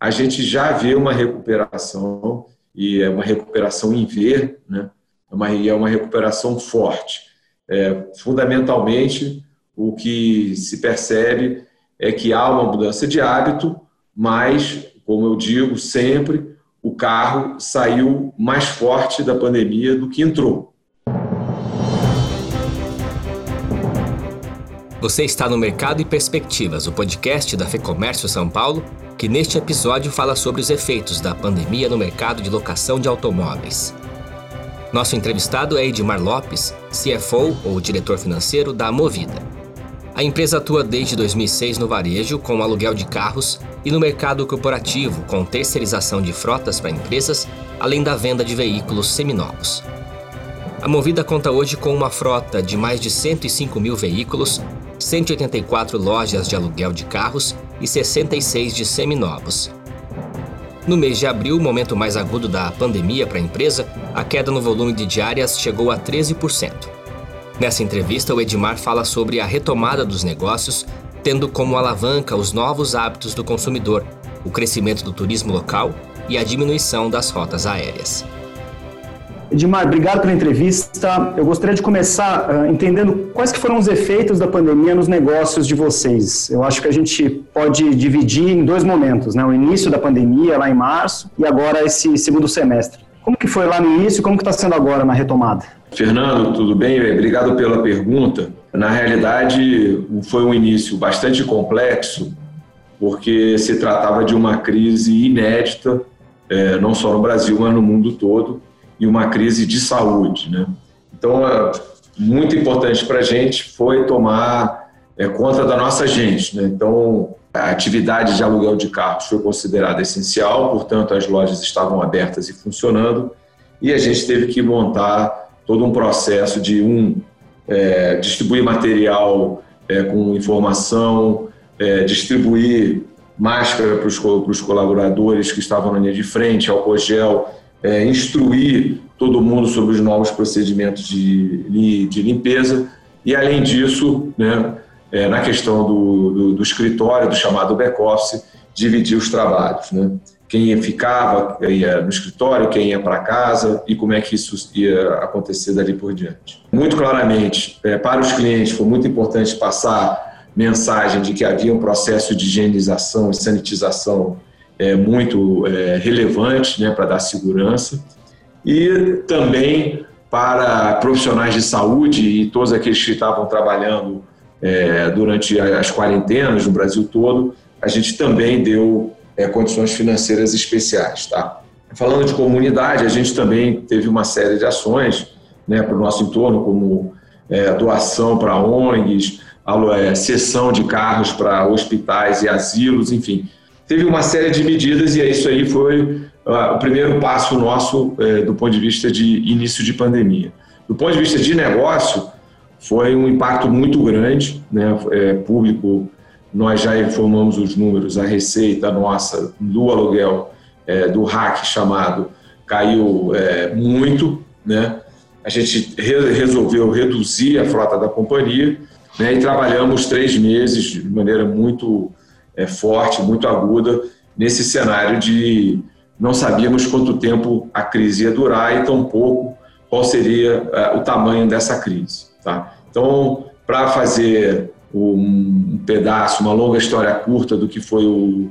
a gente já vê uma recuperação, e é uma recuperação em ver, né? É uma, é uma recuperação forte. É, fundamentalmente, o que se percebe é que há uma mudança de hábito, mas, como eu digo sempre, o carro saiu mais forte da pandemia do que entrou. Você está no Mercado e Perspectivas, o podcast da FEComércio São Paulo, que neste episódio fala sobre os efeitos da pandemia no mercado de locação de automóveis. Nosso entrevistado é Edmar Lopes, CFO ou diretor financeiro da Movida. A empresa atua desde 2006 no varejo com aluguel de carros e no mercado corporativo com terceirização de frotas para empresas, além da venda de veículos seminovos. A Movida conta hoje com uma frota de mais de 105 mil veículos 184 lojas de aluguel de carros e 66 de seminovos. No mês de abril, momento mais agudo da pandemia para a empresa, a queda no volume de diárias chegou a 13%. Nessa entrevista, o Edmar fala sobre a retomada dos negócios, tendo como alavanca os novos hábitos do consumidor, o crescimento do turismo local e a diminuição das rotas aéreas. Edmar, obrigado pela entrevista. Eu gostaria de começar uh, entendendo quais que foram os efeitos da pandemia nos negócios de vocês. Eu acho que a gente pode dividir em dois momentos, né? O início da pandemia, lá em março, e agora esse segundo semestre. Como que foi lá no início e como que está sendo agora na retomada? Fernando, tudo bem? Obrigado pela pergunta. Na realidade, foi um início bastante complexo, porque se tratava de uma crise inédita, eh, não só no Brasil, mas no mundo todo e uma crise de saúde. Né? Então, é, muito importante para a gente foi tomar é, conta da nossa gente. Né? Então, a atividade de aluguel de carros foi considerada essencial, portanto, as lojas estavam abertas e funcionando, e a gente teve que montar todo um processo de, um, é, distribuir material é, com informação, é, distribuir máscara para os colaboradores que estavam na linha de frente, álcool gel, é, instruir todo mundo sobre os novos procedimentos de, de limpeza e, além disso, né, é, na questão do, do, do, escritório, do chamado back-office, dividir os trabalhos. Né? Quem ficava ia no escritório, quem ia para casa e como é que isso ia acontecer dali por diante. Muito claramente, é, para os clientes, foi muito importante passar mensagem de que havia um processo de higienização e sanitização é, muito é, relevante né, para dar segurança e também para profissionais de saúde e todos aqueles que estavam trabalhando é, durante as quarentenas no Brasil todo, a gente também deu é, condições financeiras especiais. Tá? Falando de comunidade, a gente também teve uma série de ações né, para o nosso entorno, como é, doação para ONGs, é, cessão de carros para hospitais e asilos, enfim teve uma série de medidas e isso aí foi uh, o primeiro passo nosso uh, do ponto de vista de início de pandemia. Do ponto de vista de negócio, foi um impacto muito grande, né, é, público, nós já informamos os números, a receita nossa do aluguel, é, do hack chamado, caiu é, muito, né, a gente re resolveu reduzir a frota da companhia né, e trabalhamos três meses de maneira muito é, forte, muito aguda, nesse cenário de não sabíamos quanto tempo a crise ia durar e tampouco qual seria é, o tamanho dessa crise. Tá? Então, para fazer um pedaço, uma longa história curta do que foi o,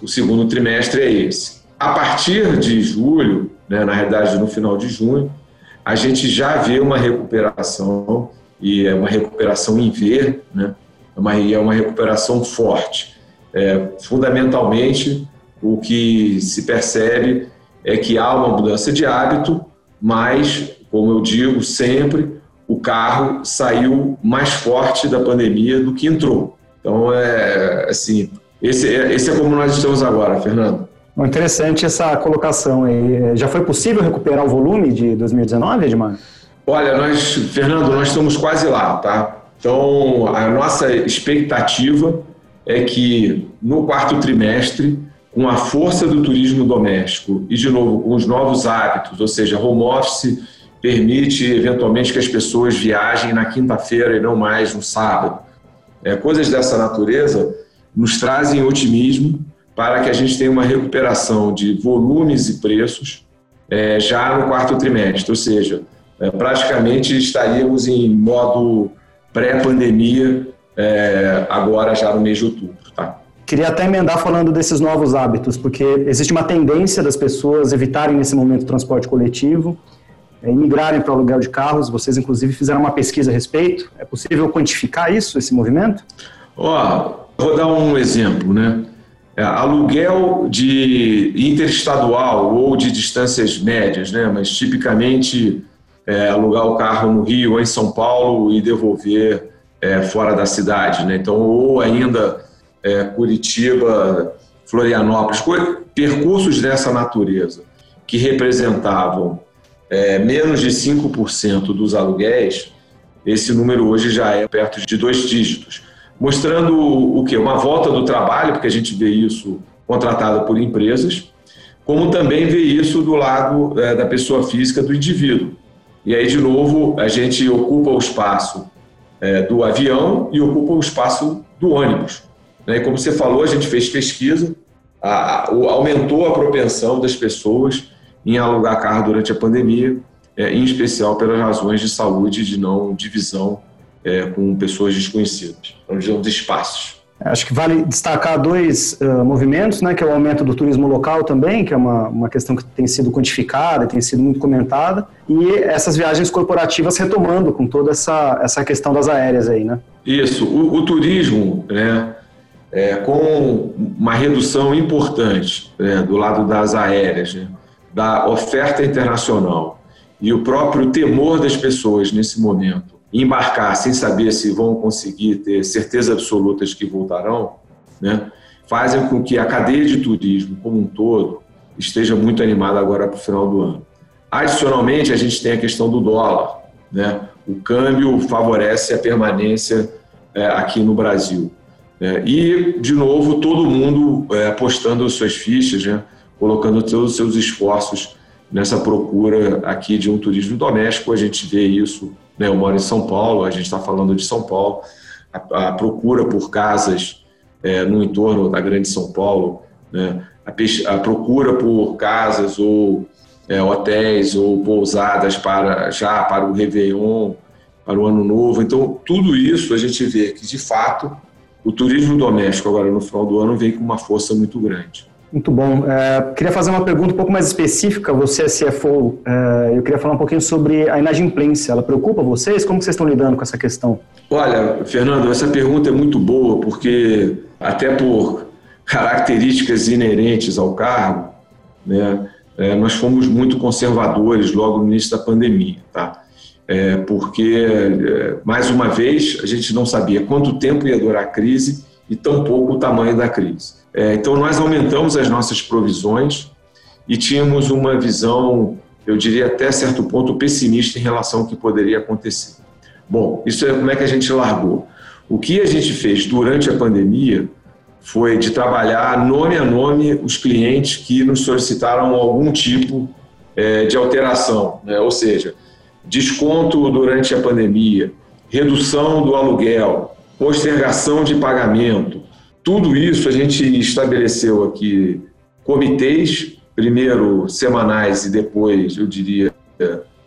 o segundo trimestre é esse. A partir de julho, né, na realidade no final de junho, a gente já vê uma recuperação e é uma recuperação em ver, né, é uma, é uma recuperação forte. É, fundamentalmente, o que se percebe é que há uma mudança de hábito, mas, como eu digo sempre, o carro saiu mais forte da pandemia do que entrou. Então, é assim, esse, é, esse é como nós estamos agora, Fernando. Interessante essa colocação aí. Já foi possível recuperar o volume de 2019, Edmar? Olha, nós, Fernando, nós estamos quase lá, tá? Então, a nossa expectativa é que no quarto trimestre, com a força do turismo doméstico e, de novo, com os novos hábitos, ou seja, home office permite eventualmente que as pessoas viajem na quinta-feira e não mais no sábado. É, coisas dessa natureza nos trazem otimismo para que a gente tenha uma recuperação de volumes e preços é, já no quarto trimestre, ou seja, é, praticamente estaríamos em modo pré-pandemia é, agora já no mês de outubro. Tá? Queria até emendar falando desses novos hábitos, porque existe uma tendência das pessoas evitarem nesse momento o transporte coletivo, é, migrarem para o aluguel de carros. Vocês, inclusive, fizeram uma pesquisa a respeito. É possível quantificar isso, esse movimento? Ó, vou dar um exemplo, né? É, aluguel de interestadual ou de distâncias médias, né? Mas tipicamente é, alugar o carro no Rio ou em São Paulo e devolver é, fora da cidade, né? Então, ou ainda é, Curitiba, Florianópolis, percursos dessa natureza que representavam é, menos de 5% dos aluguéis, esse número hoje já é perto de dois dígitos, mostrando o que? Uma volta do trabalho, porque a gente vê isso contratado por empresas, como também vê isso do lado é, da pessoa física, do indivíduo. E aí, de novo, a gente ocupa o espaço é, do avião e ocupa o espaço do ônibus. Né? E como você falou, a gente fez pesquisa, a, a, aumentou a propensão das pessoas em alugar carro durante a pandemia, é, em especial pelas razões de saúde, de não divisão é, com pessoas desconhecidas, não divisão de espaços. Acho que vale destacar dois uh, movimentos, né, que é o aumento do turismo local também, que é uma, uma questão que tem sido quantificada, tem sido muito comentada, e essas viagens corporativas retomando com toda essa, essa questão das aéreas aí, né? Isso, o, o turismo, né, é, com uma redução importante né, do lado das aéreas, né, da oferta internacional e o próprio temor das pessoas nesse momento embarcar sem saber se vão conseguir ter certeza absoluta de que voltarão, né, fazem com que a cadeia de turismo como um todo esteja muito animada agora para o final do ano. Adicionalmente, a gente tem a questão do dólar. Né? O câmbio favorece a permanência é, aqui no Brasil. É, e, de novo, todo mundo é, apostando suas fichas, né? colocando todos os seus esforços nessa procura aqui de um turismo doméstico. A gente vê isso, né? eu moro em São Paulo, a gente está falando de São Paulo, a, a procura por casas é, no entorno da Grande São Paulo, né? a, a, procura por casas ou é, hotéis ou pousadas para já para o Réveillon, para o Ano Novo. Então, tudo isso a gente vê que, de fato, o turismo doméstico agora no final do ano vem com uma força muito grande. Muito bom. É, queria fazer uma pergunta um pouco mais específica. Você é CFO, é, eu queria falar um pouquinho sobre a inadimplência. Ela preocupa vocês? Como vocês estão lidando com essa questão? Olha, Fernando, essa pergunta é muito boa, porque até por características inerentes ao cargo, né, é, nós fomos muito conservadores logo no início da pandemia, tá? É, porque, é, mais uma vez, a gente não sabia quanto tempo ia durar a crise e tampouco o tamanho da crise. É, então, nós aumentamos as nossas provisões e tínhamos uma visão, eu diria até certo ponto, pessimista em relação ao que poderia acontecer. Bom, isso é como é que a gente largou. O que a gente fez durante a pandemia foi de trabalhar nome a nome os clientes que nos solicitaram algum tipo é, de alteração, né? ou seja, desconto durante a pandemia, redução do aluguel, postergação de pagamento. Tudo isso a gente estabeleceu aqui comitês, primeiro semanais e depois, eu diria,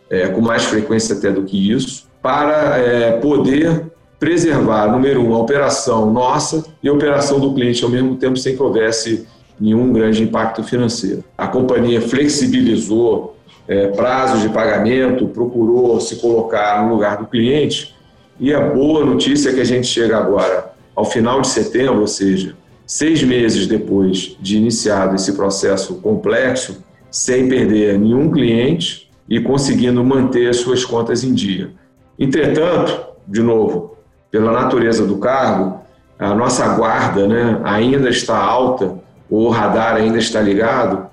é, com mais frequência até do que isso, para é, poder preservar, número um, a operação nossa e a operação do cliente ao mesmo tempo, sem que houvesse nenhum grande impacto financeiro. A companhia flexibilizou é, prazos de pagamento, procurou se colocar no lugar do cliente. E a boa notícia é que a gente chega agora ao final de setembro, ou seja, seis meses depois de iniciado esse processo complexo, sem perder nenhum cliente e conseguindo manter as suas contas em dia. Entretanto, de novo, pela natureza do cargo, a nossa guarda né, ainda está alta, o radar ainda está ligado,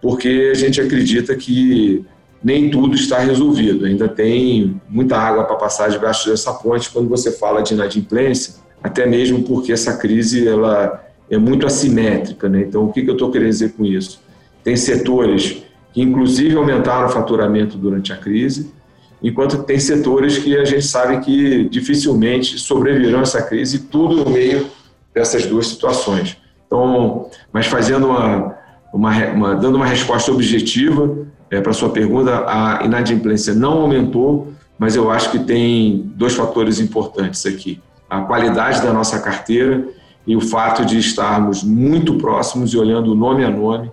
porque a gente acredita que nem tudo está resolvido. Ainda tem muita água para passar debaixo dessa ponte quando você fala de inadimplência, até mesmo porque essa crise ela é muito assimétrica. Né? Então, o que, eu estou querendo dizer com isso? Tem setores que, inclusive, aumentaram o faturamento durante a crise, enquanto tem setores que a gente sabe que dificilmente sobreviverão a essa crise, tudo no meio dessas duas situações. Então, mas fazendo uma, uma, uma dando uma resposta objetiva é, para a sua pergunta, a inadimplência não aumentou, mas eu acho que tem dois fatores importantes aqui: a qualidade da nossa carteira e o fato de estarmos muito próximos e olhando nome a nome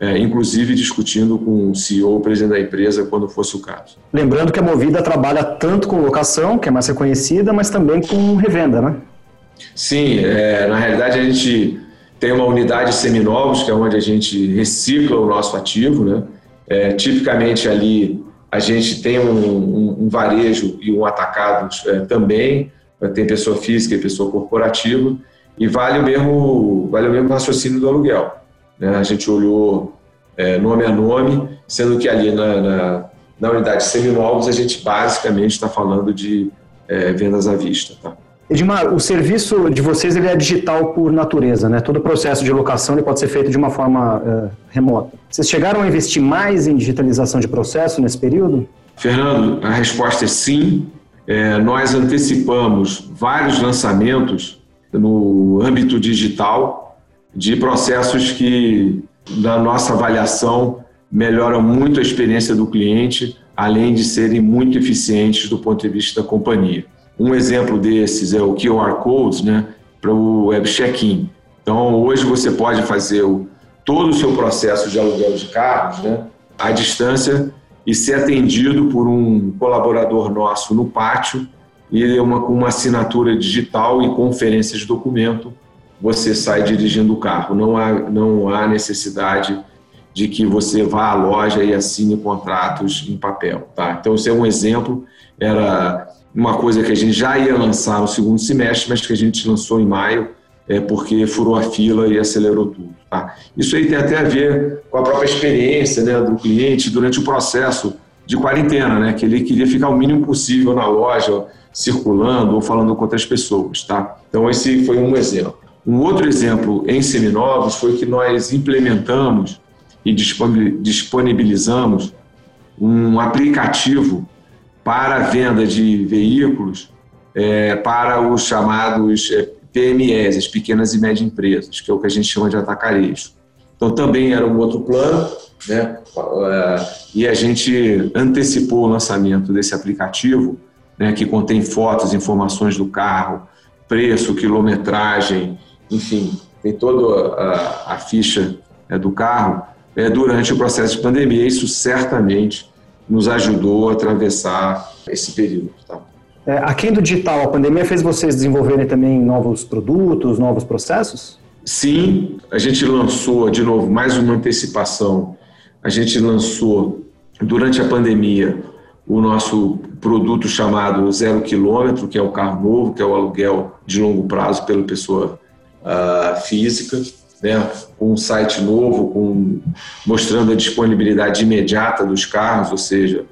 é, inclusive discutindo com o CEO, o presidente da empresa, quando fosse o caso. Lembrando que a Movida trabalha tanto com locação, que é mais reconhecida, mas também com revenda, né? Sim, é, na realidade a gente tem uma unidade seminovos, que é onde a gente recicla o nosso ativo, né? É, tipicamente ali a gente tem um, um, um varejo e um atacado é, também, tem pessoa física e pessoa corporativa, e vale o mesmo, vale o mesmo raciocínio do aluguel. Né? A gente olhou é, nome a nome, sendo que ali na, na, na unidade seminovos a gente basicamente está falando de é, vendas à vista. Tá? Edmar, o serviço de vocês ele é digital por natureza, né? Todo o processo de locação ele pode ser feito de uma forma uh, remota. Vocês chegaram a investir mais em digitalização de processo nesse período? Fernando, a resposta é sim. É, nós antecipamos vários lançamentos no âmbito digital de processos que, na nossa avaliação, melhoram muito a experiência do cliente, além de serem muito eficientes do ponto de vista da companhia. Um exemplo desses é o QR Code né, para o web check-in. Então, hoje você pode fazer o, todo o seu processo de aluguel de carros né, à distância e ser atendido por um colaborador nosso no pátio e uma, com uma assinatura digital e conferência de documento você sai dirigindo o carro. Não há, não há necessidade de que você vá à loja e assine contratos em papel. Tá? Então, esse é um exemplo. Era uma coisa que a gente já ia lançar no segundo semestre, mas que a gente lançou em maio, é, porque furou a fila e acelerou tudo. Tá? Isso aí tem até a ver com a própria experiência né, do cliente durante o processo de quarentena, né, que ele queria ficar o mínimo possível na loja, circulando ou falando com outras pessoas. Tá? Então, esse foi um exemplo. Um outro exemplo em seminovos foi que nós implementamos e disponibilizamos um aplicativo para a venda de veículos é, para os chamados é, PMEs, as pequenas e médias empresas, que é o que a gente chama de atacarejo. Então, também era um outro plano, né? É, e a gente antecipou o lançamento desse aplicativo, né, que contém fotos, informações do carro, preço, quilometragem, enfim, tem toda a, a ficha é, do carro é, durante o processo de pandemia. Isso certamente nos ajudou a atravessar esse período. Tá? É, aquém do digital, a pandemia fez vocês desenvolverem também novos produtos, novos processos? Sim, a gente lançou, de novo, mais uma antecipação. A gente lançou, durante a pandemia, o nosso produto chamado Zero Quilômetro, que é o carro novo, que é o aluguel de longo prazo pela pessoa uh, física, né, com um site novo, com, mostrando a disponibilidade imediata dos carros, ou seja,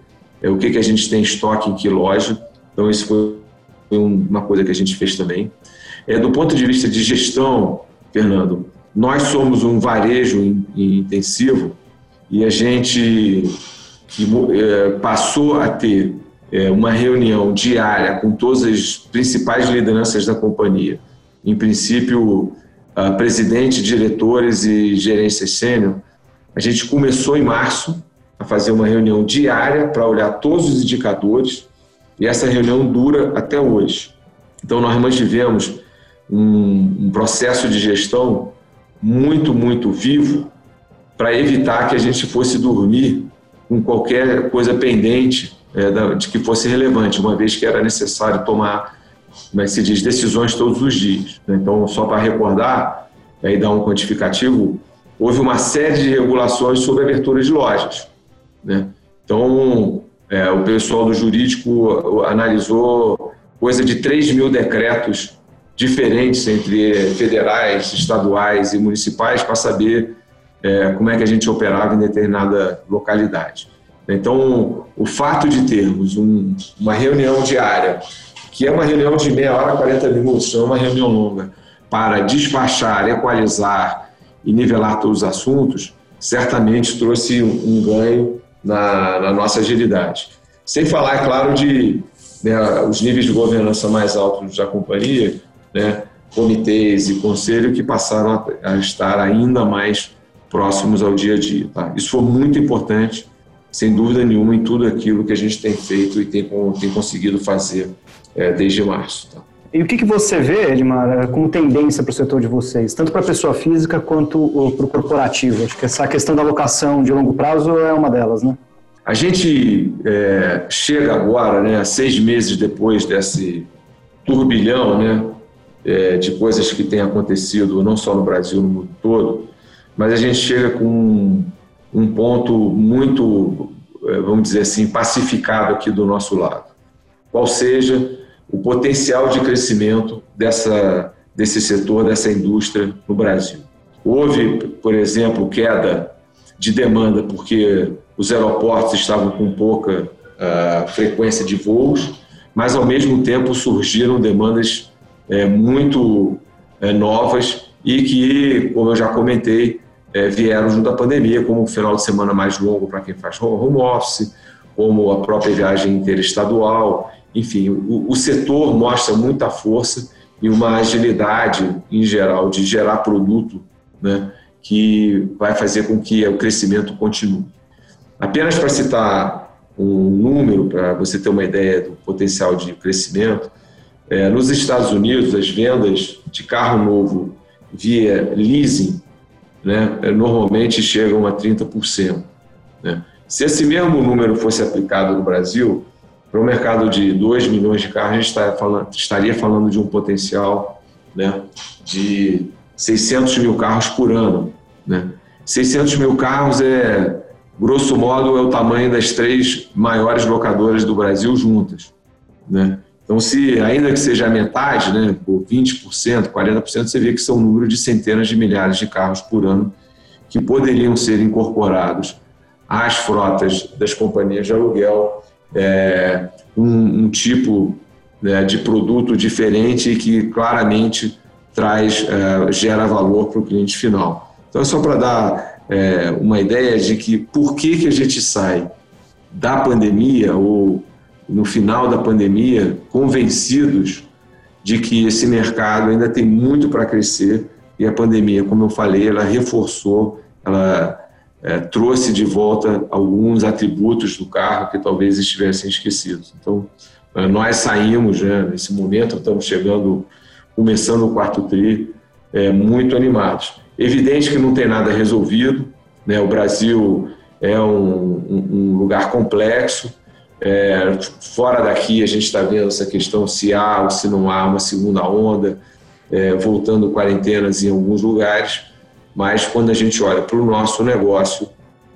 é, o que, que a gente tem em estoque em que loja. Então, isso foi uma coisa que a gente fez também. É, do ponto de vista de gestão, Fernando, nós somos um varejo intensivo e a gente é, passou a ter é, uma reunião diária com todas as principais lideranças da companhia em princípio, uh, presidente, diretores e gerências sênior, a gente começou em março a fazer uma reunião diária para olhar todos os indicadores e essa reunião dura até hoje. Então, nós mantivemos um, um processo de gestão muito, muito vivo para evitar que a gente fosse dormir com qualquer coisa pendente é, de que fosse relevante, uma vez que era necessário tomar como é se diz, decisões todos os dias. Né? Então, só para recordar e dar um quantificativo, houve uma série de regulações sobre abertura de lojas. Né? Então, é, o pessoal do jurídico analisou coisa de 3 mil decretos diferentes entre federais, estaduais e municipais para saber é, como é que a gente operava em determinada localidade. Então, o fato de termos um, uma reunião diária que é uma reunião de meia hora, 40 minutos, é uma reunião longa, para despachar, equalizar e nivelar todos os assuntos, certamente trouxe um ganho na, na nossa agilidade. Sem falar, é claro, de né, os níveis de governança mais altos da companhia, né, comitês e conselho que passaram a, estar ainda mais próximos ao dia a dia. Tá? Isso foi muito importante, sem dúvida nenhuma, em tudo aquilo que a gente tem feito e tem, tem conseguido fazer é, desde março. Tá? E o que, que você vê, Edmar, é, como tendência para o setor de vocês, tanto para a pessoa física quanto para o corporativo? Acho que essa questão da alocação de longo prazo é uma delas, né? A gente é, chega agora, né, seis meses depois desse turbilhão né, é, de coisas que têm acontecido, não só no Brasil, no mundo todo, mas a gente chega com um, ponto muito, é, vamos dizer assim, pacificado aqui do nosso lado. Qual seja o potencial de crescimento dessa, desse setor, dessa indústria no Brasil. Houve, por exemplo, queda de demanda porque os aeroportos estavam com pouca uh, frequência de voos, mas ao mesmo tempo surgiram demandas é, muito é, novas e que, como eu já comentei, é, vieram junto à pandemia, como o final de semana mais longo para quem faz home office, como a própria viagem interestadual, enfim, o, o setor mostra muita força e uma agilidade em geral de gerar produto, né, que vai fazer com que o crescimento continue. Apenas para citar um número, para você ter uma ideia do potencial de crescimento, é, nos Estados Unidos, as vendas de carro novo via leasing né, normalmente chegam a 30%. Né? Se esse mesmo número fosse aplicado no Brasil, para um mercado de 2 milhões de carros, a gente está falando, estaria falando de um potencial né, de 600 mil carros por ano. Né? 600 mil carros é, grosso modo, é o tamanho das três maiores locadoras do Brasil juntas. Né? Então, se ainda que seja a metade, né, por 20%, 40%, você vê que são um número de centenas de milhares de carros por ano que poderiam ser incorporados às frotas das companhias de aluguel é, um, um, tipo né, de produto diferente que claramente traz, é, gera valor para o cliente final. Então, é só para dar é, uma ideia de que por que, que a gente sai da pandemia ou no final da pandemia convencidos de que esse mercado ainda tem muito para crescer e a pandemia, como eu falei, ela reforçou, ela é, trouxe de volta alguns atributos do carro que talvez estivessem esquecidos. Então, é, nós saímos, né, nesse momento, estamos chegando, começando o quarto tri, é, muito animados. Evidente que não tem nada resolvido, né, o Brasil é um, um, um lugar complexo, é, fora daqui a gente está vendo essa questão se há ou se não há uma segunda onda, é, voltando quarentenas em alguns lugares, mas quando a gente olha para o nosso negócio,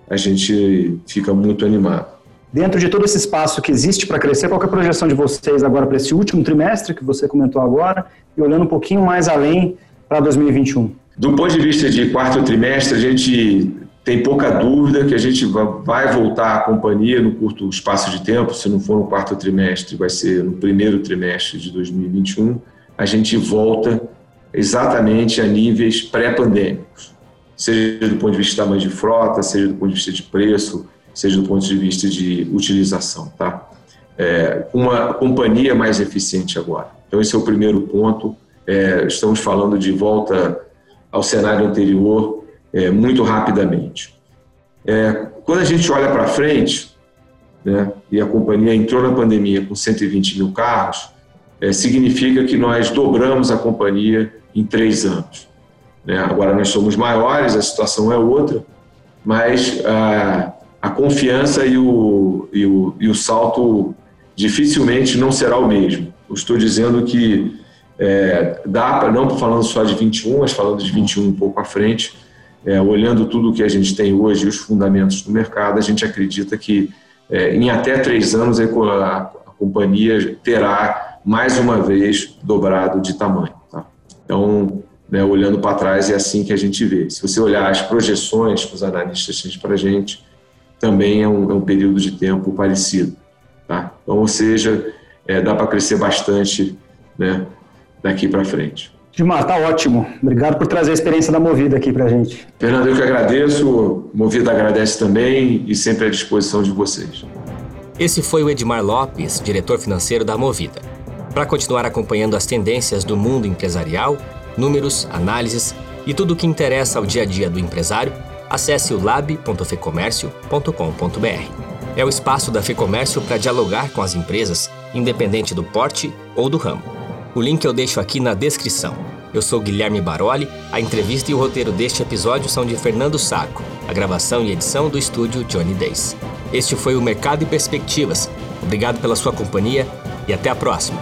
a gente fica muito animado. Dentro de todo esse espaço que existe para crescer, qual é a projeção de vocês agora para esse último trimestre que você comentou agora e olhando um pouquinho mais além para 2021? Do ponto de vista de quarto trimestre, a gente tem pouca dúvida que a gente vai voltar à companhia no curto espaço de tempo, se não for no quarto trimestre, vai ser no primeiro trimestre de 2021, a gente volta exatamente a níveis pré-pandêmicos, seja do ponto de vista de tamanho de frota, seja do ponto de vista de preço, seja do ponto de vista de utilização, tá? É, uma companhia mais eficiente agora. Então esse é o primeiro ponto. É, estamos falando de volta ao cenário anterior é, muito rapidamente. É, quando a gente olha para frente, né, e a companhia entrou na pandemia com 120 mil carros, é, significa que nós dobramos a companhia em três anos. Né? Agora nós somos maiores, a situação é outra, mas a, a confiança e o, e, o, e o salto dificilmente não será o mesmo. Eu estou dizendo que é, dá para, não falando só de 21, mas falando de 21 um pouco à frente, é, olhando tudo o que a gente tem hoje e os fundamentos do mercado, a gente acredita que é, em até três anos a, a, a companhia terá mais uma vez dobrado de tamanho. Então, né, olhando para trás, é assim que a gente vê. Se você olhar as projeções que os analistas têm para a gente, também é um, é um, período de tempo parecido. Tá? Então, ou seja, é, dá para crescer bastante né, daqui para frente. Gilmar, tá ótimo. Obrigado por trazer a experiência da Movida aqui para a gente. Fernando, eu que agradeço. Movida agradece também e sempre à disposição de vocês. Esse foi o Edmar Lopes, diretor financeiro da Movida. Para continuar acompanhando as tendências do mundo empresarial, números, análises e tudo o que interessa ao dia a dia do empresário, acesse o lab.fecomércio.com.br. É o espaço da Fecomércio para dialogar com as empresas, independente do porte ou do ramo. O link eu deixo aqui na descrição. Eu sou Guilherme Baroli, a entrevista e o roteiro deste episódio são de Fernando Saco, a gravação e edição do estúdio Johnny Days. Este foi o Mercado e Perspectivas. Obrigado pela sua companhia e até a próxima.